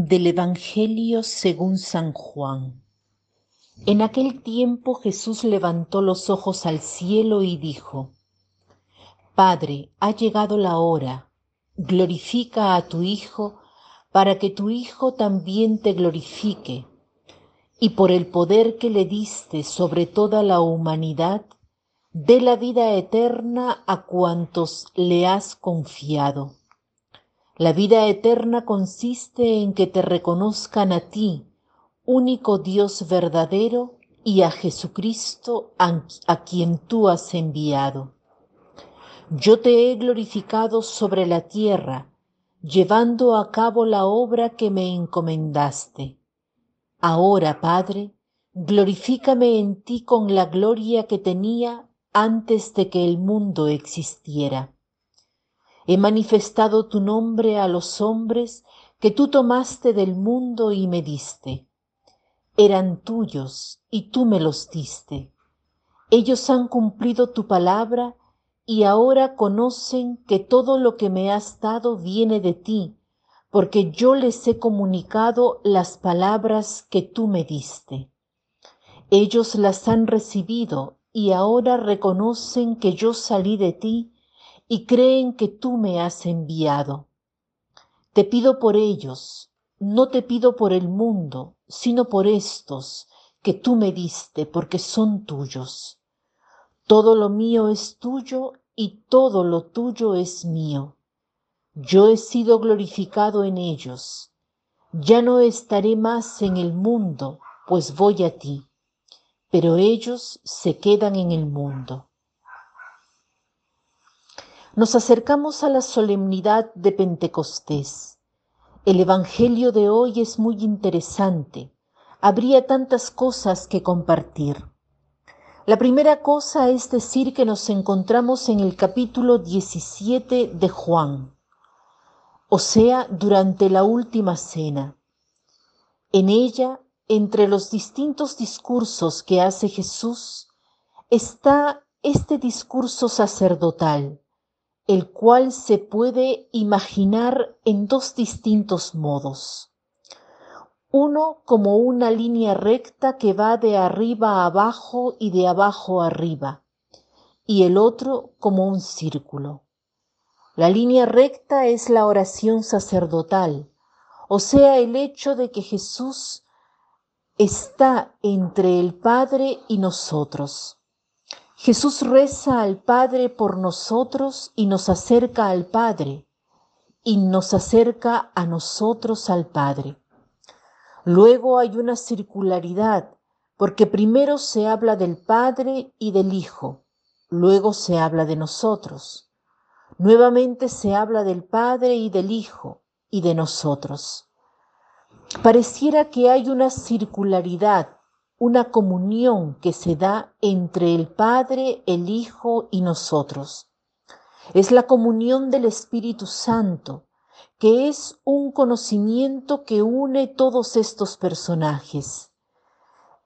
Del Evangelio según San Juan. En aquel tiempo Jesús levantó los ojos al cielo y dijo, Padre, ha llegado la hora, glorifica a tu Hijo, para que tu Hijo también te glorifique, y por el poder que le diste sobre toda la humanidad, dé la vida eterna a cuantos le has confiado. La vida eterna consiste en que te reconozcan a ti, único Dios verdadero, y a Jesucristo a quien tú has enviado. Yo te he glorificado sobre la tierra, llevando a cabo la obra que me encomendaste. Ahora, Padre, glorifícame en ti con la gloria que tenía antes de que el mundo existiera. He manifestado tu nombre a los hombres que tú tomaste del mundo y me diste. Eran tuyos y tú me los diste. Ellos han cumplido tu palabra y ahora conocen que todo lo que me has dado viene de ti, porque yo les he comunicado las palabras que tú me diste. Ellos las han recibido y ahora reconocen que yo salí de ti y creen que tú me has enviado. Te pido por ellos, no te pido por el mundo, sino por estos que tú me diste, porque son tuyos. Todo lo mío es tuyo y todo lo tuyo es mío. Yo he sido glorificado en ellos. Ya no estaré más en el mundo, pues voy a ti, pero ellos se quedan en el mundo. Nos acercamos a la solemnidad de Pentecostés. El Evangelio de hoy es muy interesante. Habría tantas cosas que compartir. La primera cosa es decir que nos encontramos en el capítulo 17 de Juan, o sea, durante la última cena. En ella, entre los distintos discursos que hace Jesús, está este discurso sacerdotal el cual se puede imaginar en dos distintos modos. Uno como una línea recta que va de arriba a abajo y de abajo arriba, y el otro como un círculo. La línea recta es la oración sacerdotal, o sea, el hecho de que Jesús está entre el Padre y nosotros Jesús reza al Padre por nosotros y nos acerca al Padre, y nos acerca a nosotros al Padre. Luego hay una circularidad, porque primero se habla del Padre y del Hijo, luego se habla de nosotros. Nuevamente se habla del Padre y del Hijo y de nosotros. Pareciera que hay una circularidad una comunión que se da entre el Padre, el Hijo y nosotros. Es la comunión del Espíritu Santo, que es un conocimiento que une todos estos personajes.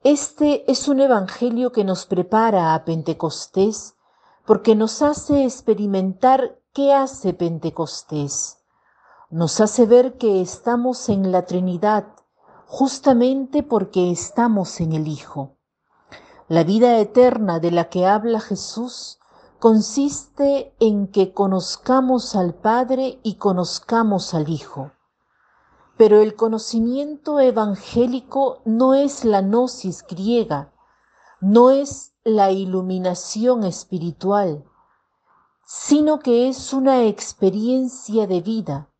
Este es un evangelio que nos prepara a Pentecostés porque nos hace experimentar qué hace Pentecostés. Nos hace ver que estamos en la Trinidad, justamente porque estamos en el Hijo. La vida eterna de la que habla Jesús consiste en que conozcamos al Padre y conozcamos al Hijo. Pero el conocimiento evangélico no es la gnosis griega, no es la iluminación espiritual, sino que es una experiencia de vida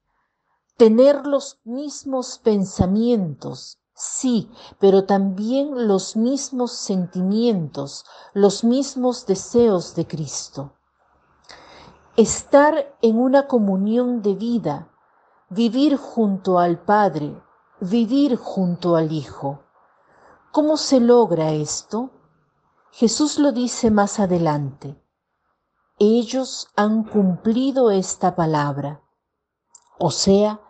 tener los mismos pensamientos, sí, pero también los mismos sentimientos, los mismos deseos de Cristo. Estar en una comunión de vida, vivir junto al Padre, vivir junto al Hijo. ¿Cómo se logra esto? Jesús lo dice más adelante. Ellos han cumplido esta palabra, o sea,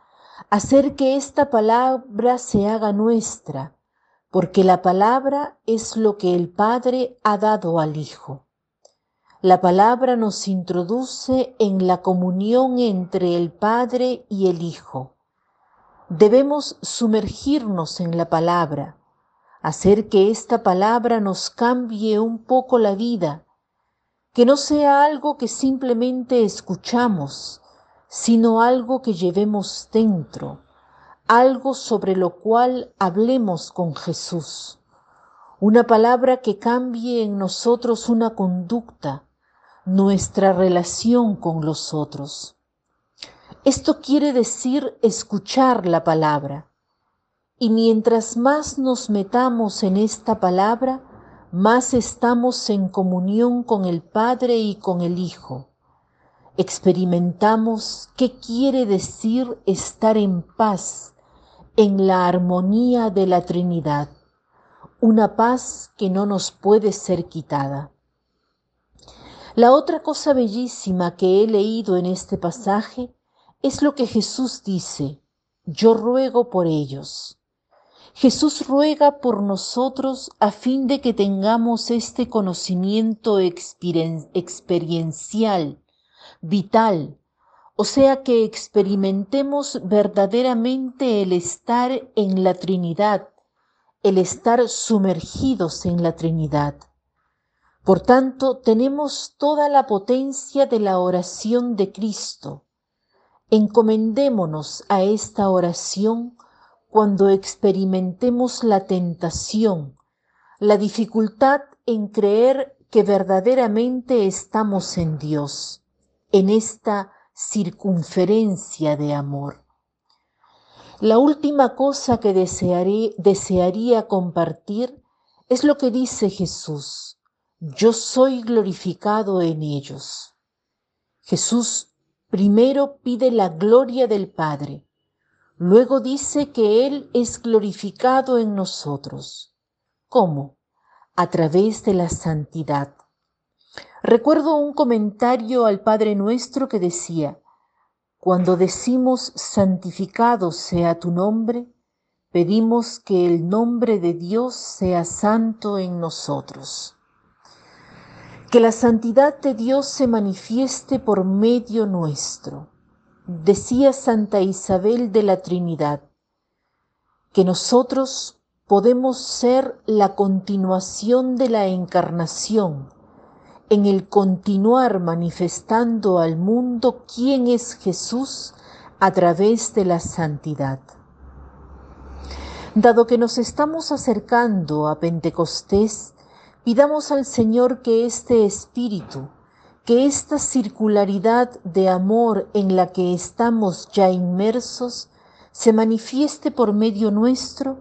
hacer que esta palabra se haga nuestra, porque la palabra es lo que el Padre ha dado al Hijo. La palabra nos introduce en la comunión entre el Padre y el Hijo. Debemos sumergirnos en la palabra, hacer que esta palabra nos cambie un poco la vida, que no sea algo que simplemente escuchamos, sino algo que llevemos dentro, algo sobre lo cual hablemos con Jesús, una palabra que cambie en nosotros una conducta, nuestra relación con los otros. Esto quiere decir escuchar la palabra. Y mientras más nos metamos en esta palabra, más estamos en comunión con el Padre y con el Hijo. Experimentamos qué quiere decir estar en paz, en la armonía de la Trinidad, una paz que no nos puede ser quitada. La otra cosa bellísima que he leído en este pasaje es lo que Jesús dice, yo ruego por ellos. Jesús ruega por nosotros a fin de que tengamos este conocimiento experiencial, vital, o sea que experimentemos verdaderamente el estar en la Trinidad, el estar sumergidos en la Trinidad. Por tanto, tenemos toda la potencia de la oración de Cristo. Encomendémonos a esta oración cuando experimentemos la tentación, la dificultad en creer que verdaderamente estamos en Dios, en esta circunferencia de amor. La última cosa que desearía compartir es lo que dice Jesús yo soy glorificado en ellos. Jesús primero pide la gloria del Padre, luego dice que Él es glorificado en nosotros. ¿Cómo? A través de la santidad. Recuerdo un comentario al Padre nuestro que decía, cuando decimos santificado sea tu nombre, pedimos que el nombre de Dios sea santo en nosotros. Que la santidad de Dios se manifieste por medio nuestro. Decía Santa Isabel de la Trinidad, que nosotros podemos ser la continuación de la encarnación, en el continuar manifestando al mundo quién es Jesús a través de la santidad. Dado que nos estamos acercando a Pentecostés, Pidamos al Señor que este espíritu, que esta circularidad de amor en la que estamos ya inmersos, se manifieste por medio nuestro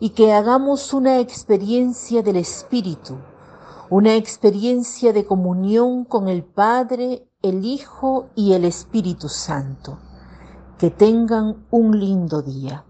y que hagamos una experiencia del Espíritu, una experiencia de comunión con el Padre, el Hijo y el Espíritu Santo. Que tengan un lindo día.